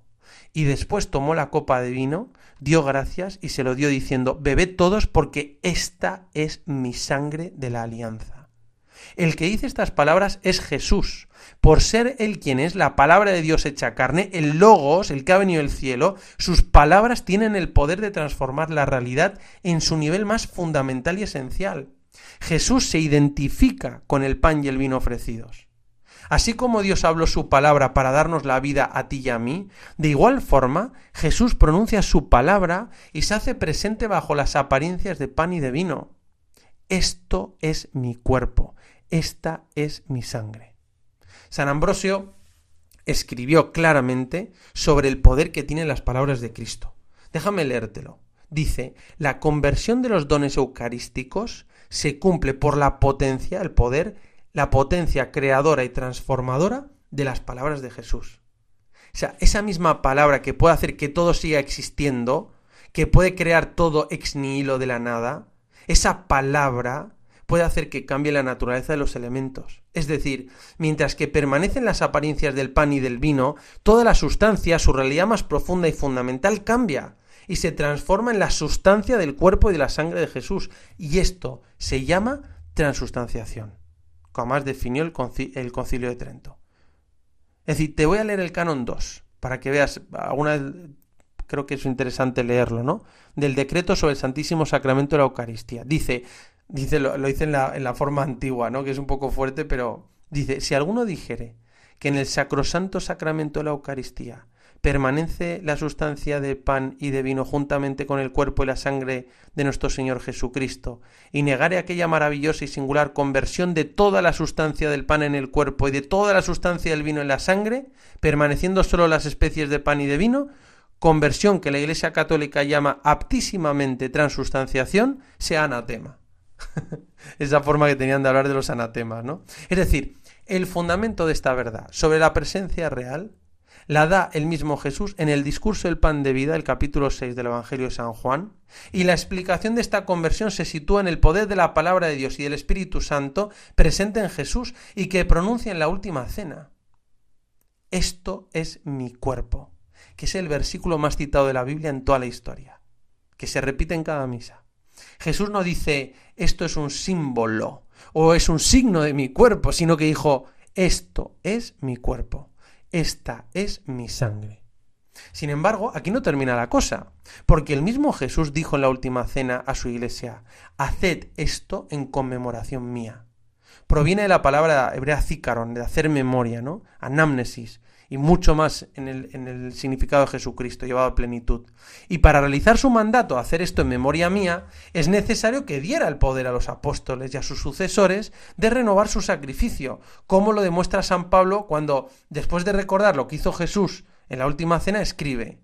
Y después tomó la copa de vino, dio gracias y se lo dio diciendo, Bebed todos porque esta es mi sangre de la alianza el que dice estas palabras es Jesús. Por ser él quien es la palabra de Dios hecha carne, el logos, el que ha venido del cielo, sus palabras tienen el poder de transformar la realidad en su nivel más fundamental y esencial. Jesús se identifica con el pan y el vino ofrecidos. Así como Dios habló su palabra para darnos la vida a ti y a mí, de igual forma Jesús pronuncia su palabra y se hace presente bajo las apariencias de pan y de vino. Esto es mi cuerpo, esta es mi sangre. San Ambrosio escribió claramente sobre el poder que tienen las palabras de Cristo. Déjame leértelo. Dice, la conversión de los dones eucarísticos se cumple por la potencia, el poder, la potencia creadora y transformadora de las palabras de Jesús. O sea, esa misma palabra que puede hacer que todo siga existiendo, que puede crear todo ex nihilo de la nada, esa palabra puede hacer que cambie la naturaleza de los elementos. Es decir, mientras que permanecen las apariencias del pan y del vino, toda la sustancia, su realidad más profunda y fundamental, cambia y se transforma en la sustancia del cuerpo y de la sangre de Jesús. Y esto se llama transustanciación, como más definió el, concilio de Trento. Es decir, te voy a leer el canon 2, para que veas, alguna creo que es interesante leerlo, ¿no? Del decreto sobre el Santísimo Sacramento de la Eucaristía. Dice, dice lo, dice en la, en la forma antigua, ¿no? Que es un poco fuerte, pero dice, si alguno dijere que en el sacrosanto sacramento de la Eucaristía permanece la sustancia de pan y de vino juntamente con el cuerpo y la sangre de nuestro Señor Jesucristo, y negare aquella maravillosa y singular conversión de toda la sustancia del pan en el cuerpo y de toda la sustancia del vino en la sangre, permaneciendo solo las especies de pan y de vino, conversión que la Iglesia Católica llama aptísimamente transustanciación, sea anatema. Esa forma que tenían de hablar de los anatemas, ¿no? Es decir, el fundamento de esta verdad sobre la presencia real la da el mismo Jesús en el discurso del pan de vida, el capítulo 6 del Evangelio de San Juan, y la explicación de esta conversión se sitúa en el poder de la palabra de Dios y del Espíritu Santo presente en Jesús y que pronuncia en la última cena. Esto es mi cuerpo, que es el versículo más citado de la Biblia en toda la historia, que se repite en cada misa. Jesús no dice esto es un símbolo o es un signo de mi cuerpo, sino que dijo esto es mi cuerpo, esta es mi sangre. Sin embargo, aquí no termina la cosa, porque el mismo Jesús dijo en la última cena a su iglesia, haced esto en conmemoración mía. Proviene de la palabra hebrea zícaron, de hacer memoria, ¿no? Anamnesis, y mucho más en el, en el, significado de Jesucristo, llevado a plenitud. Y para realizar su mandato, hacer esto en memoria mía, es necesario que diera el poder a los apóstoles y a sus sucesores de renovar su sacrificio, como lo demuestra San Pablo cuando, después de recordar lo que hizo Jesús en la última cena, escribe,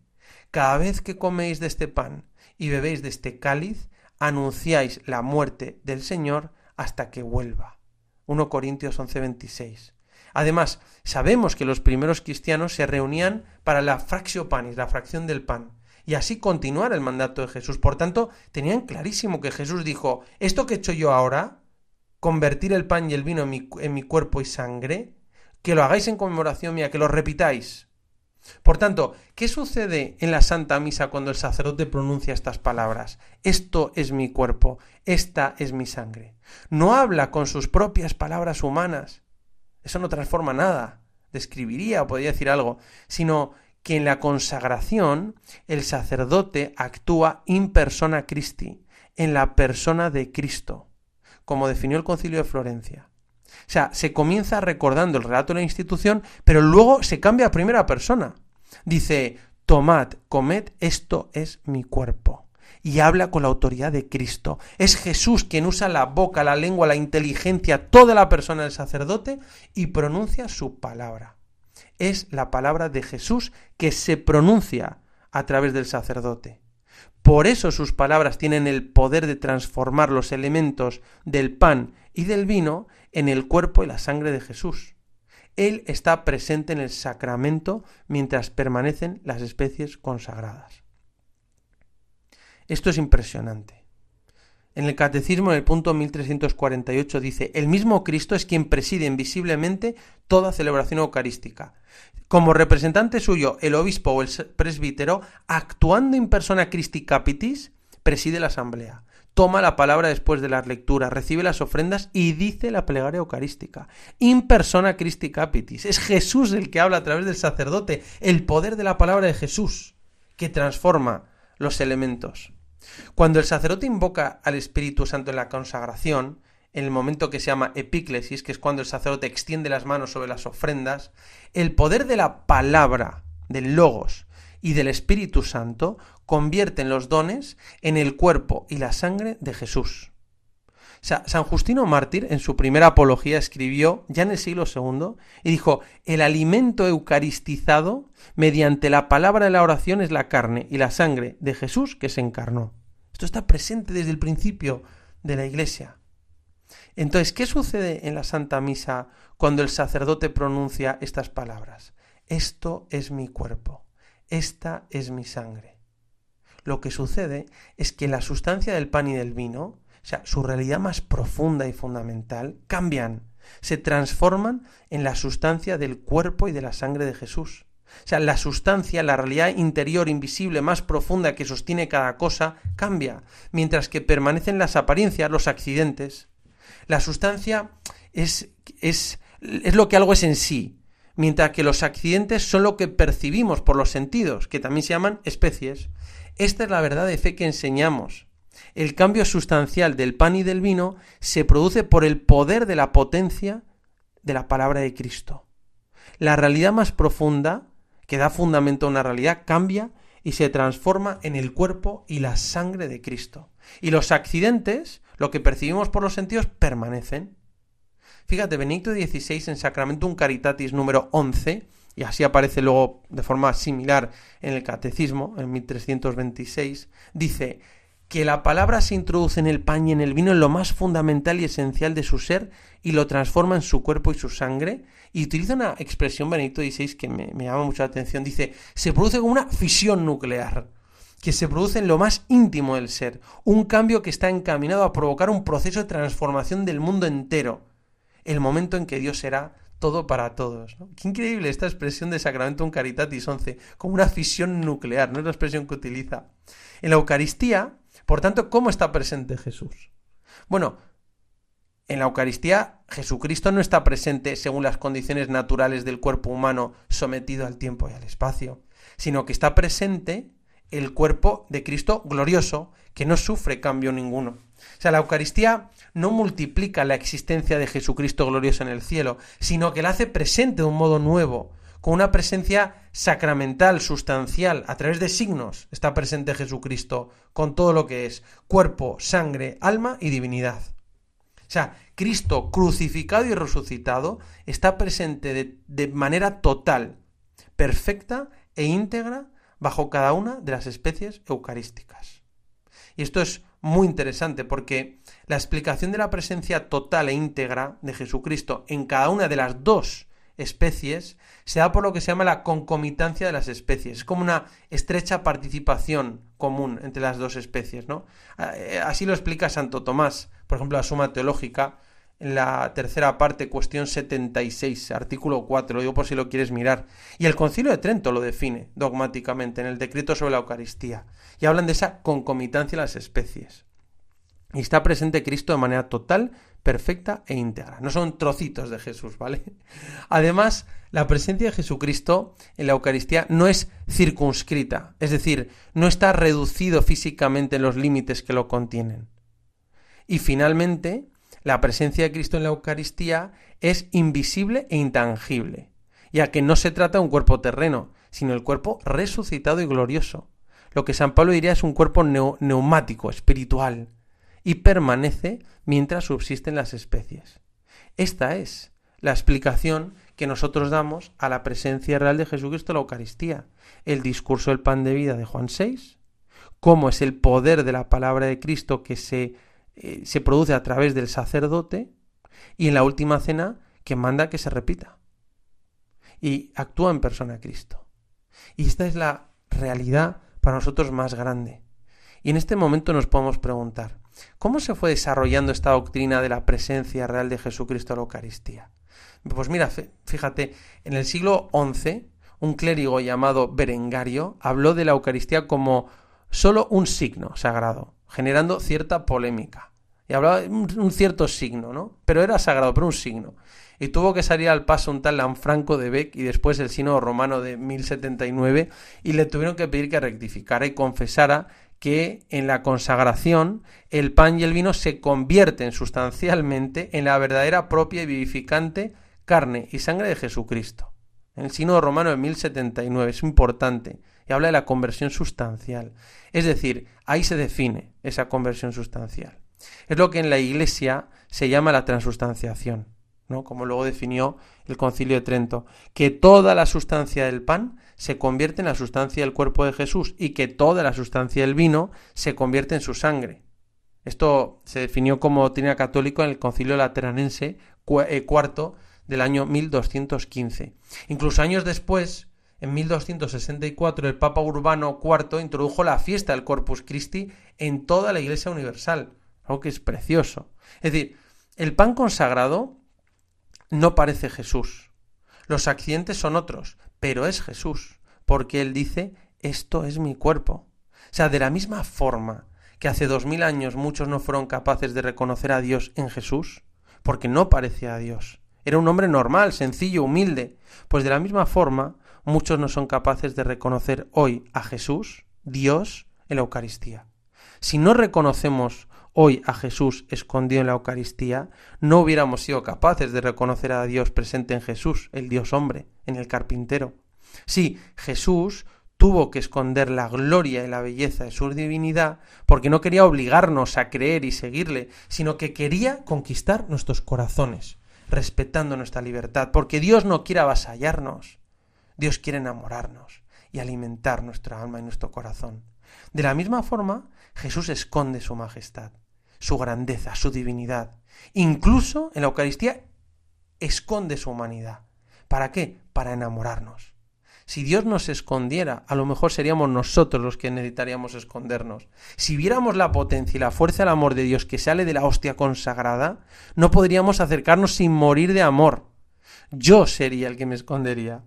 Cada vez que coméis de este pan y bebéis de este cáliz, anunciáis la muerte del Señor hasta que vuelva. 1 Corintios 11:26. Además, sabemos que los primeros cristianos se reunían para la fractio panis, la fracción del pan, y así continuar el mandato de Jesús. Por tanto, tenían clarísimo que Jesús dijo, esto que he hecho yo ahora, convertir el pan y el vino en mi, en mi cuerpo y sangre, que lo hagáis en conmemoración mía, que lo repitáis. Por tanto, ¿qué sucede en la Santa Misa cuando el sacerdote pronuncia estas palabras? Esto es mi cuerpo, esta es mi sangre. No habla con sus propias palabras humanas, eso no transforma nada, describiría o podría decir algo, sino que en la consagración el sacerdote actúa in persona Christi, en la persona de Cristo, como definió el concilio de Florencia. O sea, se comienza recordando el relato de la institución, pero luego se cambia a primera persona. Dice, tomad, comed, esto es mi cuerpo. y habla con la autoridad de Cristo. Es Jesús quien usa la boca, la lengua, la inteligencia, toda la persona del sacerdote y pronuncia su palabra. Es la palabra de Jesús que se pronuncia a través del sacerdote. Por eso sus palabras tienen el poder de transformar los elementos del pan y del vino en el cuerpo y la sangre de Jesús. Él está presente en el sacramento mientras permanecen las especies consagradas. Esto es impresionante. En el Catecismo, en el punto 1348, dice, el mismo Cristo es quien preside invisiblemente toda celebración eucarística. Como representante suyo, el obispo o el presbítero, actuando en persona Christi Capitis, preside la asamblea toma la palabra después de las lecturas, recibe las ofrendas y dice la plegaria eucarística. In persona Christi Capitis. Es Jesús el que habla a través del sacerdote, el poder de la palabra de Jesús, que transforma los elementos. Cuando el sacerdote invoca al Espíritu Santo en la consagración, en el momento que se llama epíclesis, que es cuando el sacerdote extiende las manos sobre las ofrendas, el poder de la palabra, del logos y del Espíritu Santo convierten los dones en el cuerpo y la sangre de Jesús. San Justino Mártir en su primera apología escribió ya en el siglo II y dijo, el alimento eucaristizado mediante la palabra de la oración es la carne y la sangre de Jesús que se encarnó. Esto está presente desde el principio de la Iglesia. Entonces, ¿qué sucede en la Santa Misa cuando el sacerdote pronuncia estas palabras? Esto es mi cuerpo, esta es mi sangre lo que sucede es que la sustancia del pan y del vino, o sea, su realidad más profunda y fundamental, cambian, se transforman en la sustancia del cuerpo y de la sangre de Jesús. O sea, la sustancia, la realidad interior invisible más profunda que sostiene cada cosa, cambia, mientras que permanecen las apariencias, los accidentes. La sustancia es, es, es lo que algo es en sí, mientras que los accidentes son lo que percibimos por los sentidos, que también se llaman especies. Esta es la verdad de fe que enseñamos. El cambio sustancial del pan y del vino se produce por el poder de la potencia de la palabra de Cristo. La realidad más profunda, que da fundamento a una realidad, cambia y se transforma en el cuerpo y la sangre de Cristo. Y los accidentes, lo que percibimos por los sentidos, permanecen. Fíjate, Benedicto XVI en Sacramentum Caritatis número 11 y así aparece luego de forma similar en el Catecismo, en 1326, dice que la palabra se introduce en el pan y en el vino en lo más fundamental y esencial de su ser y lo transforma en su cuerpo y su sangre. Y utiliza una expresión, Benedicto XVI, que me, me llama mucho la atención. Dice, se produce como una fisión nuclear que se produce en lo más íntimo del ser, un cambio que está encaminado a provocar un proceso de transformación del mundo entero, el momento en que Dios será todo para todos. Qué increíble esta expresión de Sacramento un Caritatis 11, como una fisión nuclear, no es la expresión que utiliza. En la Eucaristía, por tanto, ¿cómo está presente Jesús? Bueno, en la Eucaristía Jesucristo no está presente según las condiciones naturales del cuerpo humano sometido al tiempo y al espacio, sino que está presente el cuerpo de Cristo glorioso, que no sufre cambio ninguno. O sea, la Eucaristía no multiplica la existencia de Jesucristo glorioso en el cielo, sino que la hace presente de un modo nuevo, con una presencia sacramental, sustancial, a través de signos está presente Jesucristo, con todo lo que es cuerpo, sangre, alma y divinidad. O sea, Cristo crucificado y resucitado está presente de, de manera total, perfecta e íntegra bajo cada una de las especies eucarísticas. Y esto es muy interesante porque la explicación de la presencia total e íntegra de Jesucristo en cada una de las dos especies se da por lo que se llama la concomitancia de las especies. Es como una estrecha participación común entre las dos especies, ¿no? Eh, así lo explica Santo Tomás, por ejemplo, la Suma Teológica, en la tercera parte, cuestión 76, artículo 4, lo digo por si lo quieres mirar. Y el Concilio de Trento lo define dogmáticamente en el decreto sobre la Eucaristía. Y hablan de esa concomitancia de las especies. Y está presente Cristo de manera total, perfecta e íntegra. No son trocitos de Jesús, ¿vale? Además, la presencia de Jesucristo en la Eucaristía no es circunscrita, es decir, no está reducido físicamente en los límites que lo contienen. Y finalmente, la presencia de Cristo en la Eucaristía es invisible e intangible, ya que no se trata de un cuerpo terreno, sino el cuerpo resucitado y glorioso. lo que San Pablo diría es un cuerpo neumático, espiritual, y permanece mientras subsisten las especies. Esta es la explicación que nosotros damos a la presencia real de Jesucristo en la Eucaristía. El discurso del pan de vida de Juan 6, cómo es el poder de la palabra de Cristo que se, eh, se produce a través del sacerdote, y en la última cena que manda que se repita. Y actúa en persona Cristo. Y esta es la realidad para nosotros más grande. Y en este momento nos podemos preguntar, ¿cómo se fue desarrollando esta doctrina de la presencia real de Jesucristo en la Eucaristía? Pues mira, fíjate, en el siglo XI, un clérigo llamado Berengario habló de la Eucaristía como solo un signo sagrado, generando cierta polémica. Y hablaba de un cierto signo, ¿no? Pero era sagrado, pero un signo. Y tuvo que salir al paso un tal Lanfranco de Beck y después el sínodo romano de 1079 y le tuvieron que pedir que rectificara y confesara que en la consagración el pan y el vino se convierten sustancialmente en la verdadera propia y vivificante carne y sangre de Jesucristo. El Sínodo Romano de 1079 es importante y habla de la conversión sustancial. Es decir, ahí se define esa conversión sustancial. Es lo que en la Iglesia se llama la transustanciación, ¿no? como luego definió el Concilio de Trento, que toda la sustancia del pan se convierte en la sustancia del cuerpo de Jesús y que toda la sustancia del vino se convierte en su sangre. Esto se definió como doctrina católica en el Concilio Lateranense eh, cuarto del año 1215. Incluso años después, en 1264, el Papa Urbano IV introdujo la fiesta del Corpus Christi en toda la Iglesia Universal, algo que es precioso. Es decir, el pan consagrado no parece Jesús. Los accidentes son otros, pero es Jesús, porque Él dice, esto es mi cuerpo. O sea, de la misma forma que hace dos mil años muchos no fueron capaces de reconocer a Dios en Jesús, porque no parecía a Dios, era un hombre normal, sencillo, humilde. Pues de la misma forma, muchos no son capaces de reconocer hoy a Jesús, Dios, en la Eucaristía. Si no reconocemos hoy a Jesús escondido en la Eucaristía, no hubiéramos sido capaces de reconocer a Dios presente en Jesús, el Dios hombre, en el carpintero. Sí, Jesús tuvo que esconder la gloria y la belleza de su divinidad porque no quería obligarnos a creer y seguirle, sino que quería conquistar nuestros corazones respetando nuestra libertad, porque Dios no quiere avasallarnos, Dios quiere enamorarnos y alimentar nuestra alma y nuestro corazón. De la misma forma, Jesús esconde su majestad, su grandeza, su divinidad. Incluso en la Eucaristía esconde su humanidad. ¿Para qué? Para enamorarnos. Si Dios nos escondiera, a lo mejor seríamos nosotros los que necesitaríamos escondernos. Si viéramos la potencia y la fuerza del amor de Dios que sale de la hostia consagrada, no podríamos acercarnos sin morir de amor. Yo sería el que me escondería.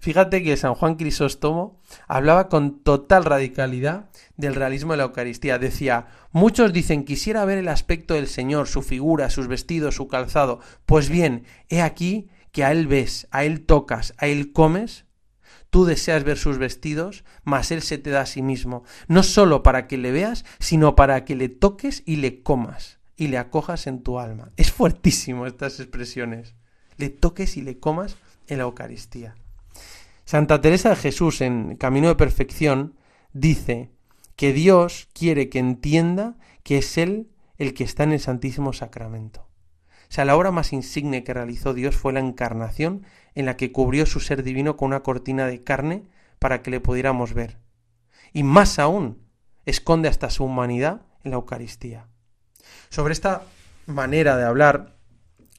Fíjate que San Juan Crisóstomo hablaba con total radicalidad del realismo de la Eucaristía. Decía, muchos dicen quisiera ver el aspecto del Señor, su figura, sus vestidos, su calzado. Pues bien, he aquí que a Él ves, a Él tocas, a Él comes Tú deseas ver sus vestidos, mas Él se te da a sí mismo, no solo para que le veas, sino para que le toques y le comas y le acojas en tu alma. Es fuertísimo estas expresiones. Le toques y le comas en la Eucaristía. Santa Teresa de Jesús en Camino de Perfección dice que Dios quiere que entienda que es Él el que está en el Santísimo Sacramento. O sea, la obra más insigne que realizó Dios fue la encarnación en la que cubrió su ser divino con una cortina de carne para que le pudiéramos ver. Y más aún, esconde hasta su humanidad en la Eucaristía. Sobre esta manera de hablar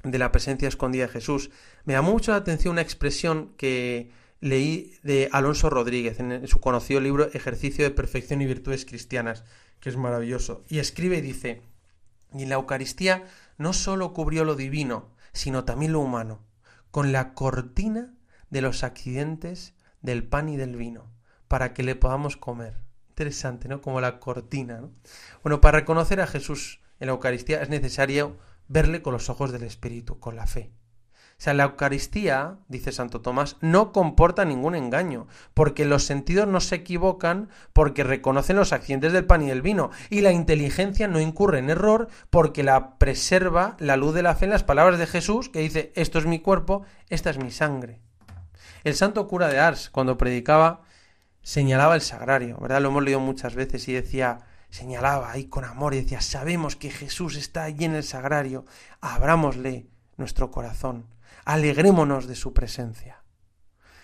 de la presencia escondida de Jesús, me llamó mucho la atención una expresión que leí de Alonso Rodríguez en su conocido libro Ejercicio de Perfección y Virtudes Cristianas, que es maravilloso. Y escribe y dice, y la Eucaristía no sólo cubrió lo divino, sino también lo humano con la cortina de los accidentes del pan y del vino, para que le podamos comer. Interesante, ¿no? Como la cortina, ¿no? Bueno, para reconocer a Jesús en la Eucaristía es necesario verle con los ojos del Espíritu, con la fe. O sea, la Eucaristía, dice Santo Tomás, no comporta ningún engaño, porque los sentidos no se equivocan porque reconocen los accidentes del pan y del vino, y la inteligencia no incurre en error porque la preserva la luz de la fe en las palabras de Jesús, que dice, esto es mi cuerpo, esta es mi sangre. El santo cura de Ars, cuando predicaba señalaba el sagrario, ¿verdad? Lo hemos leído muchas veces y decía, señalaba ahí con amor y decía, sabemos que Jesús está allí en el sagrario, abrámosle nuestro corazón, alegrémonos de su presencia.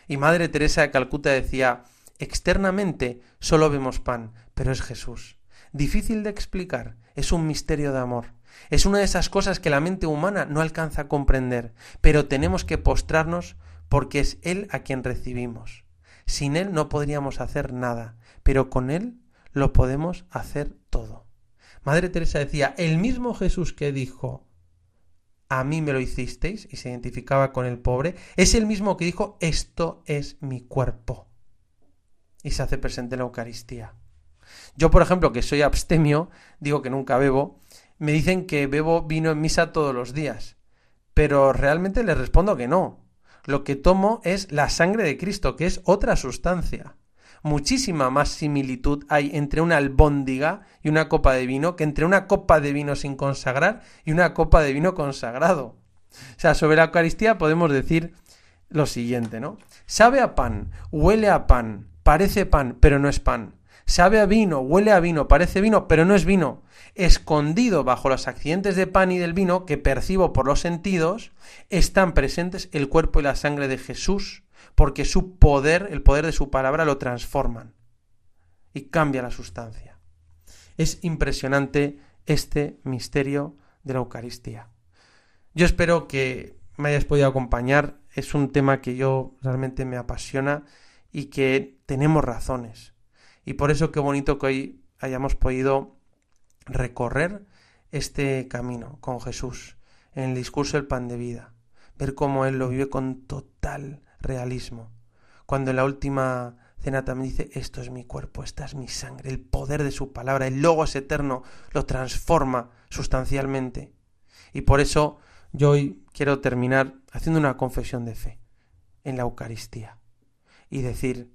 Y Madre Teresa de Calcuta decía, externamente solo vemos pan, pero es Jesús. Difícil de explicar, es un misterio de amor. Es una de esas cosas que la mente humana no alcanza a comprender, pero tenemos que postrarnos porque es Él a quien recibimos. Sin Él no podríamos hacer nada, pero con Él lo podemos hacer todo. Madre Teresa decía, el mismo Jesús que dijo, a mí me lo hicisteis, y se identificaba con el pobre, es el mismo que dijo, esto es mi cuerpo. Y se hace presente en la Eucaristía. Yo, por ejemplo, que soy abstemio, digo que nunca bebo, me dicen que bebo vino en misa todos los días, pero realmente les respondo que no. Lo que tomo es la sangre de Cristo, que es otra sustancia. Muchísima más similitud hay entre una albóndiga y una copa de vino que entre una copa de vino sin consagrar y una copa de vino consagrado. O sea, sobre la Eucaristía podemos decir lo siguiente, ¿no? Sabe a pan, huele a pan, parece pan, pero no es pan. Sabe a vino, huele a vino, parece vino, pero no es vino escondido bajo los accidentes de pan y del vino que percibo por los sentidos, están presentes el cuerpo y la sangre de Jesús, porque su poder, el poder de su palabra, lo transforman y cambia la sustancia. Es impresionante este misterio de la Eucaristía. Yo espero que me hayas podido acompañar. Es un tema que yo realmente me apasiona y que tenemos razones. Y por eso qué bonito que hoy hayamos podido recorrer este camino con Jesús en el discurso del pan de vida, ver cómo Él lo vive con total realismo. Cuando en la última cena también dice, esto es mi cuerpo, esta es mi sangre, el poder de su palabra, el logos eterno lo transforma sustancialmente. Y por eso yo hoy quiero terminar haciendo una confesión de fe en la Eucaristía y decir,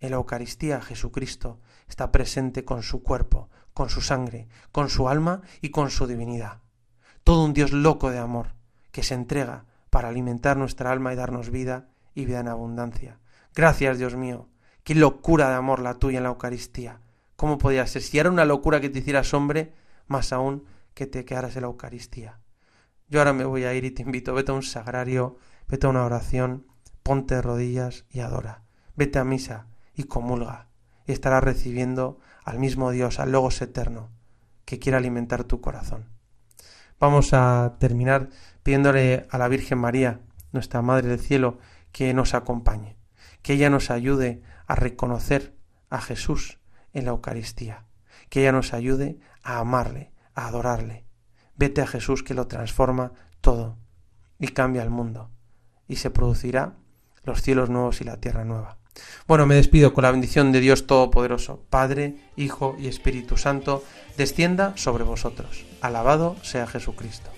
en la Eucaristía Jesucristo está presente con su cuerpo, con su sangre, con su alma y con su divinidad. Todo un Dios loco de amor, que se entrega para alimentar nuestra alma y darnos vida y vida en abundancia. Gracias, Dios mío. Qué locura de amor la tuya en la Eucaristía. ¿Cómo podía ser? Si era una locura que te hicieras hombre, más aún que te quedaras en la Eucaristía. Yo ahora me voy a ir y te invito, vete a un sagrario, vete a una oración, ponte de rodillas y adora. Vete a misa y comulga y estarás recibiendo al mismo Dios, al Logos eterno, que quiere alimentar tu corazón. Vamos a terminar pidiéndole a la Virgen María, nuestra Madre del Cielo, que nos acompañe, que ella nos ayude a reconocer a Jesús en la Eucaristía, que ella nos ayude a amarle, a adorarle. Vete a Jesús que lo transforma todo y cambia el mundo, y se producirá los cielos nuevos y la tierra nueva. Bueno, me despido con la bendición de Dios Todopoderoso, Padre, Hijo y Espíritu Santo, descienda sobre vosotros. Alabado sea Jesucristo.